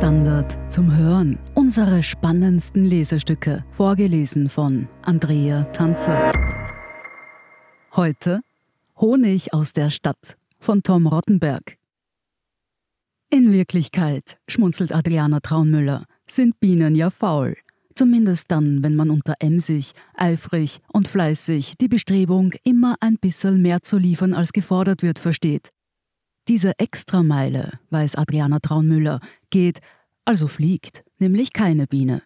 Standard zum Hören. Unsere spannendsten Lesestücke, vorgelesen von Andrea Tanzer. Heute Honig aus der Stadt von Tom Rottenberg. In Wirklichkeit, schmunzelt Adriana Traunmüller, sind Bienen ja faul. Zumindest dann, wenn man unter emsig, eifrig und fleißig die Bestrebung, immer ein bisschen mehr zu liefern, als gefordert wird, versteht. Diese Extrameile, weiß Adriana Traunmüller, geht, also fliegt, nämlich keine Biene.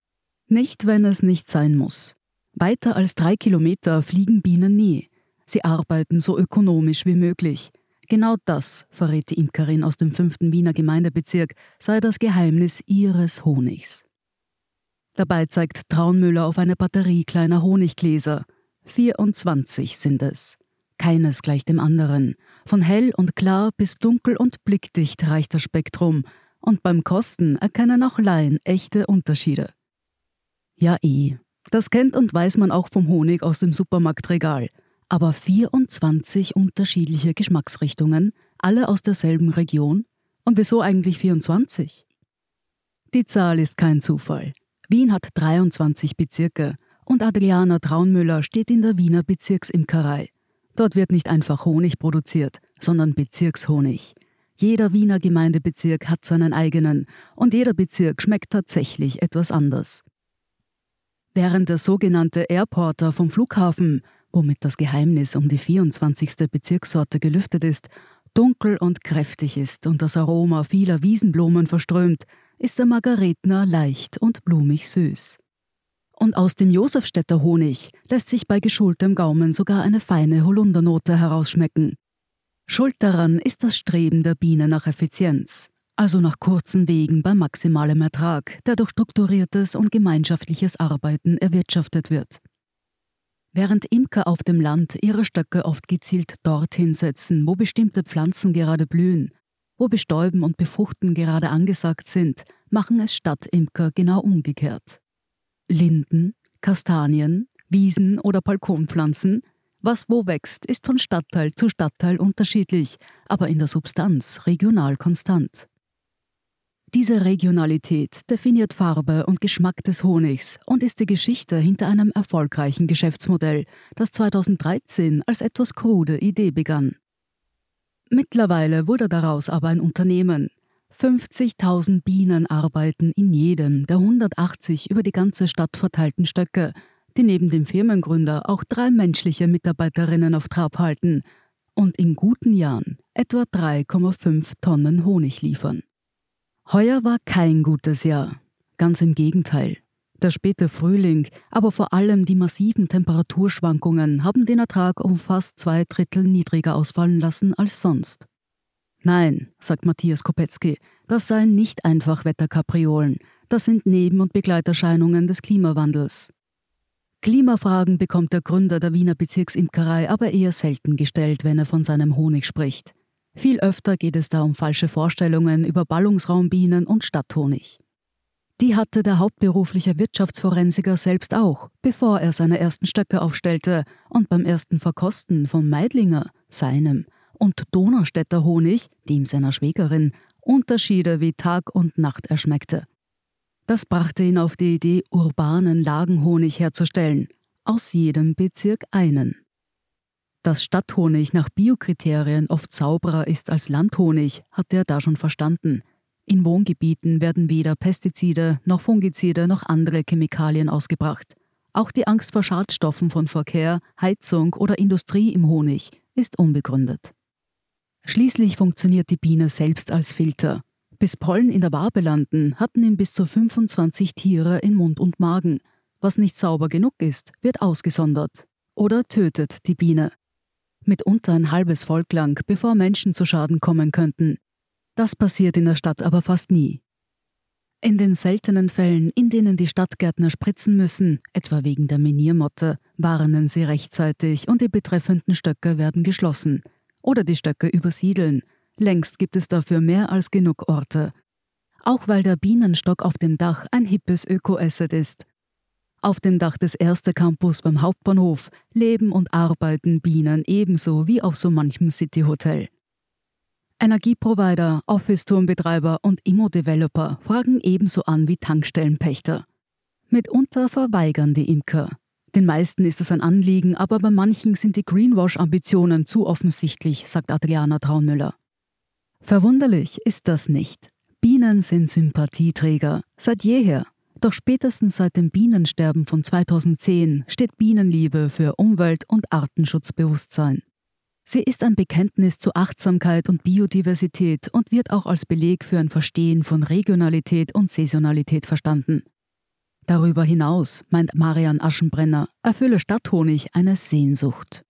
Nicht, wenn es nicht sein muss. Weiter als drei Kilometer fliegen Bienen nie. Sie arbeiten so ökonomisch wie möglich. Genau das, verrät die Imkerin aus dem fünften Wiener Gemeindebezirk, sei das Geheimnis ihres Honigs. Dabei zeigt Traunmüller auf eine Batterie kleiner Honiggläser. 24 sind es. Keines gleich dem anderen. Von hell und klar bis dunkel und blickdicht reicht das Spektrum, und beim Kosten erkennen auch Laien echte Unterschiede. Ja, eh. Das kennt und weiß man auch vom Honig aus dem Supermarktregal. Aber 24 unterschiedliche Geschmacksrichtungen, alle aus derselben Region? Und wieso eigentlich 24? Die Zahl ist kein Zufall. Wien hat 23 Bezirke und Adriana Traunmüller steht in der Wiener Bezirksimkerei. Dort wird nicht einfach Honig produziert, sondern Bezirkshonig. Jeder Wiener Gemeindebezirk hat seinen eigenen und jeder Bezirk schmeckt tatsächlich etwas anders. Während der sogenannte Airporter vom Flughafen, womit das Geheimnis um die 24. Bezirkssorte gelüftet ist, dunkel und kräftig ist und das Aroma vieler Wiesenblumen verströmt, ist der Margaretner leicht und blumig süß. Und aus dem Josefstädter Honig lässt sich bei geschultem Gaumen sogar eine feine Holundernote herausschmecken. Schuld daran ist das Streben der Biene nach Effizienz, also nach kurzen Wegen bei maximalem Ertrag, der durch strukturiertes und gemeinschaftliches Arbeiten erwirtschaftet wird. Während Imker auf dem Land ihre Stöcke oft gezielt dorthin setzen, wo bestimmte Pflanzen gerade blühen, wo Bestäuben und Befruchten gerade angesagt sind, machen es Stadtimker genau umgekehrt. Linden, Kastanien, Wiesen oder Balkonpflanzen, was wo wächst, ist von Stadtteil zu Stadtteil unterschiedlich, aber in der Substanz regional konstant. Diese Regionalität definiert Farbe und Geschmack des Honigs und ist die Geschichte hinter einem erfolgreichen Geschäftsmodell, das 2013 als etwas krude Idee begann. Mittlerweile wurde daraus aber ein Unternehmen, 50.000 Bienen arbeiten in jedem der 180 über die ganze Stadt verteilten Stöcke, die neben dem Firmengründer auch drei menschliche Mitarbeiterinnen auf Trab halten und in guten Jahren etwa 3,5 Tonnen Honig liefern. Heuer war kein gutes Jahr, ganz im Gegenteil. Der späte Frühling, aber vor allem die massiven Temperaturschwankungen haben den Ertrag um fast zwei Drittel niedriger ausfallen lassen als sonst. Nein, sagt Matthias Kopetzky, das seien nicht einfach Wetterkapriolen, das sind Neben- und Begleiterscheinungen des Klimawandels. Klimafragen bekommt der Gründer der Wiener Bezirksimkerei aber eher selten gestellt, wenn er von seinem Honig spricht. Viel öfter geht es da um falsche Vorstellungen über Ballungsraumbienen und Stadthonig. Die hatte der hauptberufliche Wirtschaftsforensiker selbst auch, bevor er seine ersten Stöcke aufstellte und beim ersten Verkosten vom Meidlinger, seinem, und Donaustädter Honig, dem seiner Schwägerin, Unterschiede wie Tag und Nacht erschmeckte. Das brachte ihn auf die Idee, urbanen Lagenhonig herzustellen, aus jedem Bezirk einen. Dass Stadthonig nach Biokriterien oft sauberer ist als Landhonig, hatte er da schon verstanden. In Wohngebieten werden weder Pestizide noch Fungizide noch andere Chemikalien ausgebracht. Auch die Angst vor Schadstoffen von Verkehr, Heizung oder Industrie im Honig ist unbegründet. Schließlich funktioniert die Biene selbst als Filter. Bis Pollen in der Wabe landen, hatten ihn bis zu 25 Tiere in Mund und Magen. Was nicht sauber genug ist, wird ausgesondert oder tötet die Biene. Mitunter ein halbes Volk lang, bevor Menschen zu Schaden kommen könnten. Das passiert in der Stadt aber fast nie. In den seltenen Fällen, in denen die Stadtgärtner spritzen müssen, etwa wegen der Miniermotte, warnen sie rechtzeitig und die betreffenden Stöcke werden geschlossen – oder die Stöcke übersiedeln. Längst gibt es dafür mehr als genug Orte. Auch weil der Bienenstock auf dem Dach ein hippes Öko-Asset ist. Auf dem Dach des Erste Campus beim Hauptbahnhof leben und arbeiten Bienen ebenso wie auf so manchem Cityhotel. Energieprovider, Office-Turmbetreiber und Immo-Developer fragen ebenso an wie Tankstellenpächter. Mitunter verweigern die Imker. Den meisten ist es ein Anliegen, aber bei manchen sind die Greenwash-Ambitionen zu offensichtlich, sagt Adriana Traunmüller. Verwunderlich ist das nicht. Bienen sind Sympathieträger, seit jeher. Doch spätestens seit dem Bienensterben von 2010 steht Bienenliebe für Umwelt- und Artenschutzbewusstsein. Sie ist ein Bekenntnis zu Achtsamkeit und Biodiversität und wird auch als Beleg für ein Verstehen von Regionalität und Saisonalität verstanden. Darüber hinaus, meint Marian Aschenbrenner, erfülle Stadthonig eine Sehnsucht.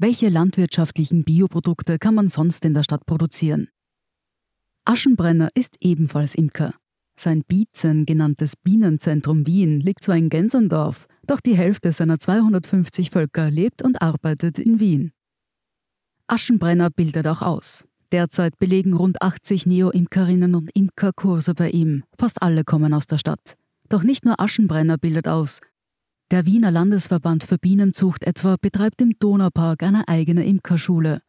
Welche landwirtschaftlichen Bioprodukte kann man sonst in der Stadt produzieren? Aschenbrenner ist ebenfalls Imker. Sein Biezen genanntes Bienenzentrum Wien liegt zwar in Gensendorf, doch die Hälfte seiner 250 Völker lebt und arbeitet in Wien. Aschenbrenner bildet auch aus. Derzeit belegen rund 80 Neo-Imkerinnen und Imker Kurse bei ihm. Fast alle kommen aus der Stadt. Doch nicht nur Aschenbrenner bildet aus. Der Wiener Landesverband für Bienenzucht etwa betreibt im Donaupark eine eigene Imkerschule.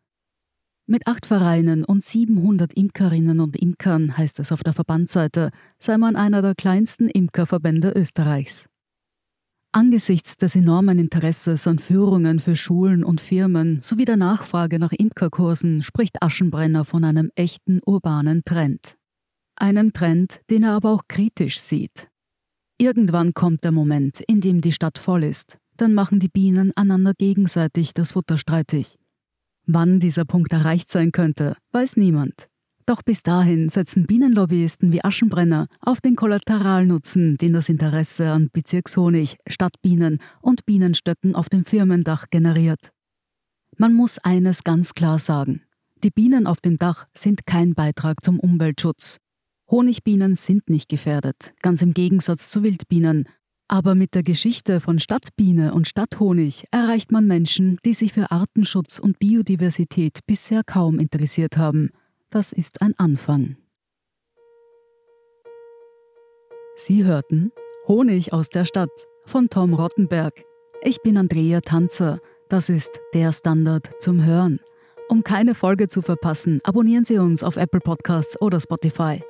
Mit acht Vereinen und 700 Imkerinnen und Imkern, heißt es auf der Verbandsseite, sei man einer der kleinsten Imkerverbände Österreichs. Angesichts des enormen Interesses an Führungen für Schulen und Firmen sowie der Nachfrage nach Imkerkursen spricht Aschenbrenner von einem echten urbanen Trend. Einem Trend, den er aber auch kritisch sieht. Irgendwann kommt der Moment, in dem die Stadt voll ist. Dann machen die Bienen einander gegenseitig das Futter streitig. Wann dieser Punkt erreicht sein könnte, weiß niemand. Doch bis dahin setzen Bienenlobbyisten wie Aschenbrenner auf den Kollateralnutzen, den das Interesse an Bezirkshonig, Stadtbienen und Bienenstöcken auf dem Firmendach generiert. Man muss eines ganz klar sagen. Die Bienen auf dem Dach sind kein Beitrag zum Umweltschutz. Honigbienen sind nicht gefährdet, ganz im Gegensatz zu Wildbienen. Aber mit der Geschichte von Stadtbiene und Stadthonig erreicht man Menschen, die sich für Artenschutz und Biodiversität bisher kaum interessiert haben – das ist ein Anfang. Sie hörten Honig aus der Stadt von Tom Rottenberg. Ich bin Andrea Tanzer. Das ist der Standard zum Hören. Um keine Folge zu verpassen, abonnieren Sie uns auf Apple Podcasts oder Spotify.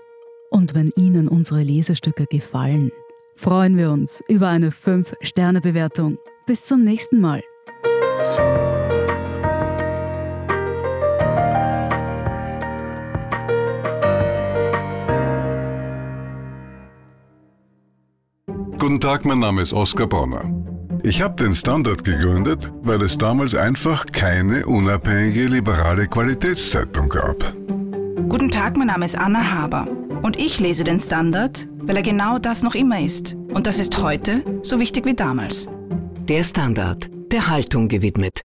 Und wenn Ihnen unsere Lesestücke gefallen, freuen wir uns über eine 5-Sterne-Bewertung. Bis zum nächsten Mal. Guten Tag, mein Name ist Oskar Bonner. Ich habe den Standard gegründet, weil es damals einfach keine unabhängige liberale Qualitätszeitung gab. Guten Tag, mein Name ist Anna Haber und ich lese den Standard, weil er genau das noch immer ist. Und das ist heute so wichtig wie damals. Der Standard, der Haltung gewidmet.